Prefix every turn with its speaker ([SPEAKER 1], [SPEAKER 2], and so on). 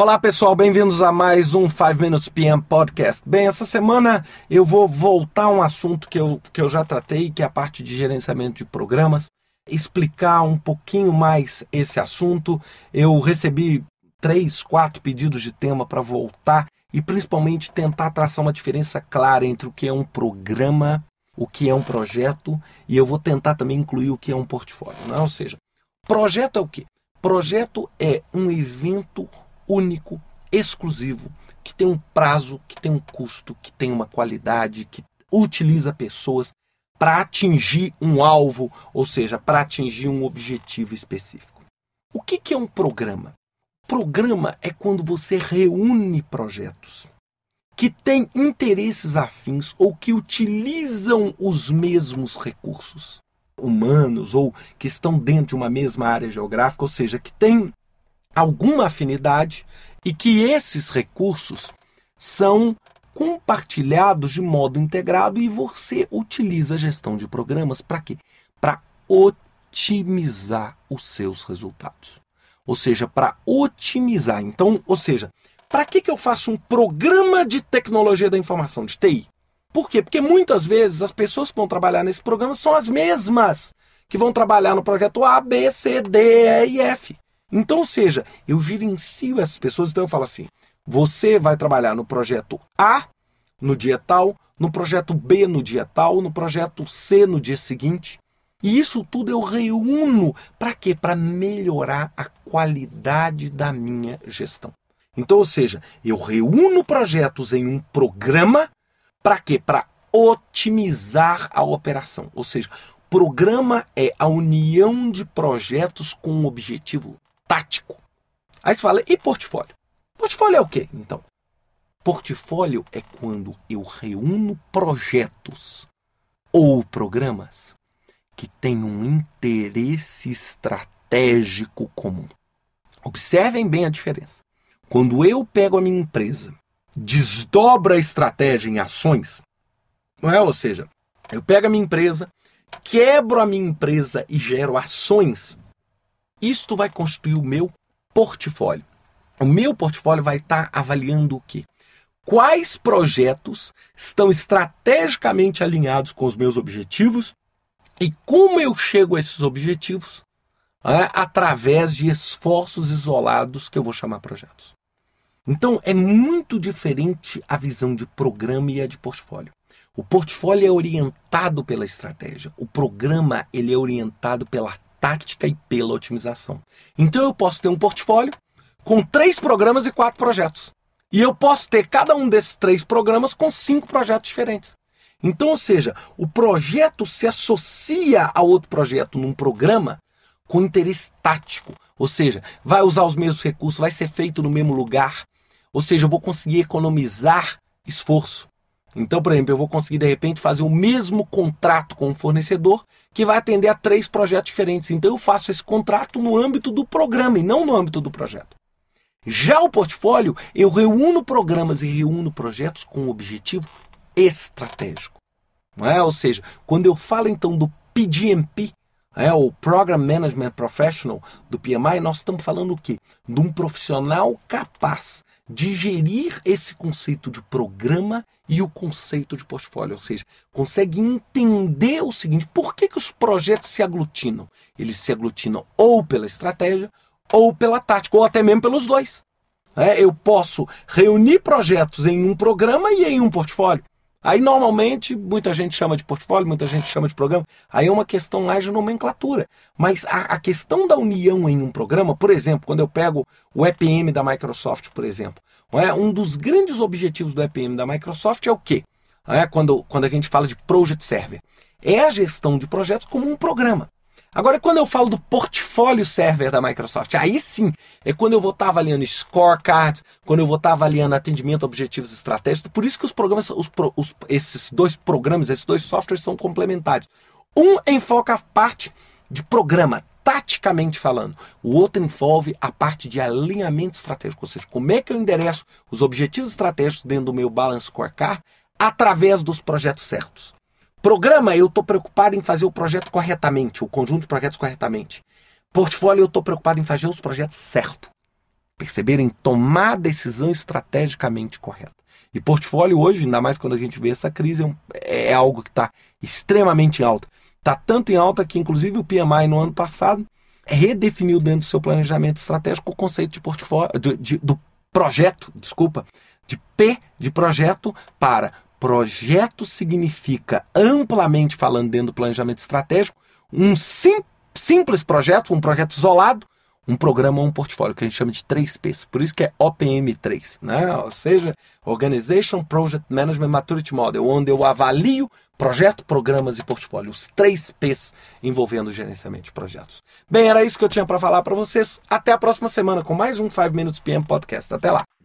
[SPEAKER 1] Olá pessoal, bem-vindos a mais um 5 Minutes PM Podcast. Bem, essa semana eu vou voltar a um assunto que eu, que eu já tratei, que é a parte de gerenciamento de programas, explicar um pouquinho mais esse assunto. Eu recebi três, quatro pedidos de tema para voltar e principalmente tentar traçar uma diferença clara entre o que é um programa, o que é um projeto e eu vou tentar também incluir o que é um portfólio. Né? Ou seja, projeto é o quê? Projeto é um evento único, exclusivo, que tem um prazo, que tem um custo, que tem uma qualidade, que utiliza pessoas para atingir um alvo, ou seja, para atingir um objetivo específico. O que, que é um programa? Programa é quando você reúne projetos que têm interesses afins ou que utilizam os mesmos recursos humanos ou que estão dentro de uma mesma área geográfica, ou seja, que têm alguma afinidade e que esses recursos são compartilhados de modo integrado e você utiliza a gestão de programas para quê? Para otimizar os seus resultados. Ou seja, para otimizar. Então, ou seja, para que, que eu faço um programa de tecnologia da informação, de TI? Por quê? Porque muitas vezes as pessoas que vão trabalhar nesse programa são as mesmas que vão trabalhar no projeto A, B, C, D, E e F. Então, ou seja, eu gerencio essas pessoas, então eu falo assim: você vai trabalhar no projeto A no dia tal, no projeto B no dia tal, no projeto C no dia seguinte. E isso tudo eu reúno para quê? Para melhorar a qualidade da minha gestão. Então, ou seja, eu reúno projetos em um programa para quê? Para otimizar a operação. Ou seja, programa é a união de projetos com um objetivo tático. Aí você fala, e portfólio? Portfólio é o quê, então? Portfólio é quando eu reúno projetos ou programas que têm um interesse estratégico comum. Observem bem a diferença. Quando eu pego a minha empresa, desdobro a estratégia em ações, não é? Ou seja, eu pego a minha empresa, quebro a minha empresa e gero ações isto vai constituir o meu portfólio. O meu portfólio vai estar avaliando o quê? Quais projetos estão estrategicamente alinhados com os meus objetivos e como eu chego a esses objetivos através de esforços isolados que eu vou chamar projetos. Então é muito diferente a visão de programa e a de portfólio. O portfólio é orientado pela estratégia, o programa ele é orientado pela tática e pela otimização. Então eu posso ter um portfólio com três programas e quatro projetos. E eu posso ter cada um desses três programas com cinco projetos diferentes. Então, ou seja, o projeto se associa a outro projeto num programa com interesse tático. Ou seja, vai usar os mesmos recursos, vai ser feito no mesmo lugar. Ou seja, eu vou conseguir economizar esforço. Então, por exemplo, eu vou conseguir de repente fazer o mesmo contrato com um fornecedor que vai atender a três projetos diferentes. Então, eu faço esse contrato no âmbito do programa e não no âmbito do projeto. Já o portfólio, eu reúno programas e reúno projetos com um objetivo estratégico. Não é? Ou seja, quando eu falo então do PGMP, é, o Program Management Professional do PMI, nós estamos falando o quê? De um profissional capaz de gerir esse conceito de programa e o conceito de portfólio, ou seja, consegue entender o seguinte: por que, que os projetos se aglutinam? Eles se aglutinam ou pela estratégia, ou pela tática, ou até mesmo pelos dois. É, eu posso reunir projetos em um programa e em um portfólio. Aí normalmente muita gente chama de portfólio, muita gente chama de programa. Aí é uma questão mais de nomenclatura. Mas a, a, questão da união em um programa, por exemplo, quando eu pego o EPM da Microsoft, por exemplo, é? um dos grandes objetivos do EPM da Microsoft é o quê? É? Quando, quando a gente fala de Project Server. É a gestão de projetos como um programa. Agora, quando eu falo do portfólio server da Microsoft, aí sim é quando eu vou estar avaliando scorecards, quando eu vou estar avaliando atendimento a objetivos estratégicos. Por isso que os programas, os, os, esses dois programas, esses dois softwares são complementares. Um enfoca a parte de programa, taticamente falando. O outro envolve a parte de alinhamento estratégico, ou seja, como é que eu endereço os objetivos estratégicos dentro do meu balance scorecard através dos projetos certos. Programa, eu estou preocupado em fazer o projeto corretamente, o conjunto de projetos corretamente. Portfólio, eu estou preocupado em fazer os projetos certo. perceberem tomar a decisão estrategicamente correta. E portfólio hoje, ainda mais quando a gente vê essa crise, é, é algo que está extremamente alto. Está tanto em alta que, inclusive, o PMI no ano passado redefiniu dentro do seu planejamento estratégico o conceito de portfólio, de, de, do projeto, desculpa, de P de projeto para projeto significa, amplamente falando dentro do planejamento estratégico, um sim, simples projeto, um projeto isolado, um programa ou um portfólio, que a gente chama de 3Ps. Por isso que é OPM3, né? ou seja, Organization Project Management Maturity Model, onde eu avalio projeto, programas e portfólio, os 3Ps envolvendo o gerenciamento de projetos. Bem, era isso que eu tinha para falar para vocês. Até a próxima semana com mais um 5 Minutes PM Podcast. Até lá!